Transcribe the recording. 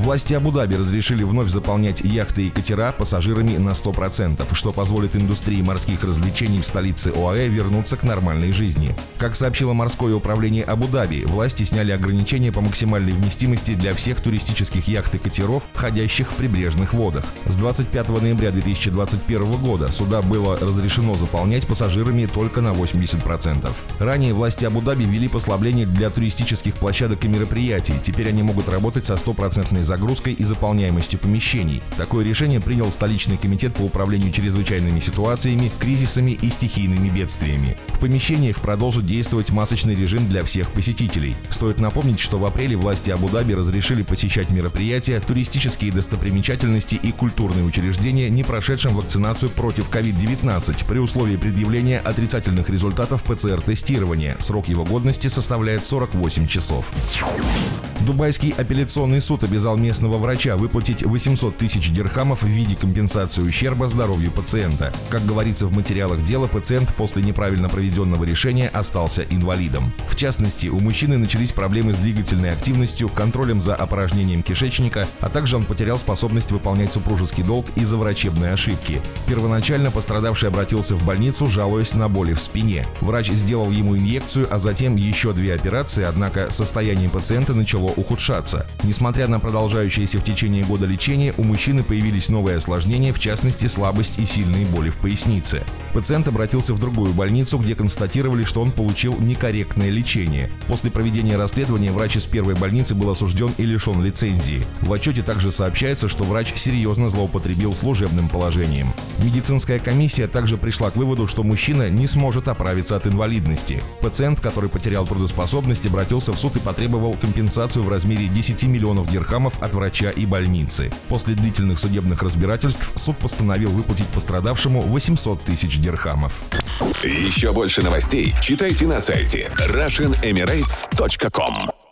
Власти Абу-Даби разрешили вновь заполнять яхты и катера пассажирами на 100%, что позволит индустрии морских развлечений в столице ОАЭ вернуться к нормальной жизни. Как сообщило морское управление Абу-Даби, власти сняли ограничения по максимальной вместимости для всех туристических яхт и катеров, ходящих в прибрежных водах. С 25 ноября 2021 года суда было разрешено заполнять пассажирами только на 80%. Ранее власти Абу-Даби ввели послабление для туристических площадок и мероприятий. Теперь они могут работать со стопроцентной загрузкой и заполняемостью помещений. Такое решение принял столичный комитет по управлению чрезвычайными ситуациями, кризисами и стихийными бедствиями. В помещениях продолжит действовать масочный режим для всех посетителей. Стоит напомнить, что в апреле власти Абу-Даби разрешили посещать мероприятия, туристические достопримечательности и культурные учреждения, не прошедшим вакцинацию против COVID-19 при условии предъявления отрицательных результатов ПЦР-тестирования. Срок его годности составляет 48 часов. Дубайский апелляционный суд обязал местного врача выплатить 800 тысяч дирхамов в виде компенсации ущерба здоровью пациента. Как говорится в материалах дела, пациент после неправильно проведенного решения остался инвалидом. В частности, у мужчины начались проблемы с двигательной активностью, контролем за опорожнением кишечника, а также он потерял способность выполнять супружеский долг из-за врачебной ошибки. Первоначально пострадавший обратился в больницу, жалуясь на боли в спине. Врач сделал ему инъекцию, а затем еще две операции, однако состояние пациента начало ухудшаться. Несмотря на продолжающееся в течение года лечение, у мужчины появились новые осложнения, в частности слабость и сильные боли в пояснице. Пациент обратился в другую больницу, где констатировали, что он получил некорректное лечение. После проведения расследования врач из первой больницы был осужден и лишен лицензии. В отчете также сообщается, что врач серьезно злоупотребил служебным положением. Медицинская комиссия также пришла к выводу, что мужчина не сможет оправиться от инвалидности. Пациент, который потерял трудоспособность, обратился в суд и потребовал компенсацию в размере 10 миллионов дирхамов от врача и больницы. После длительных судебных разбирательств суд постановил выплатить пострадавшему 800 тысяч дирхамов. Еще больше новостей читайте на сайте RussianEmirates.com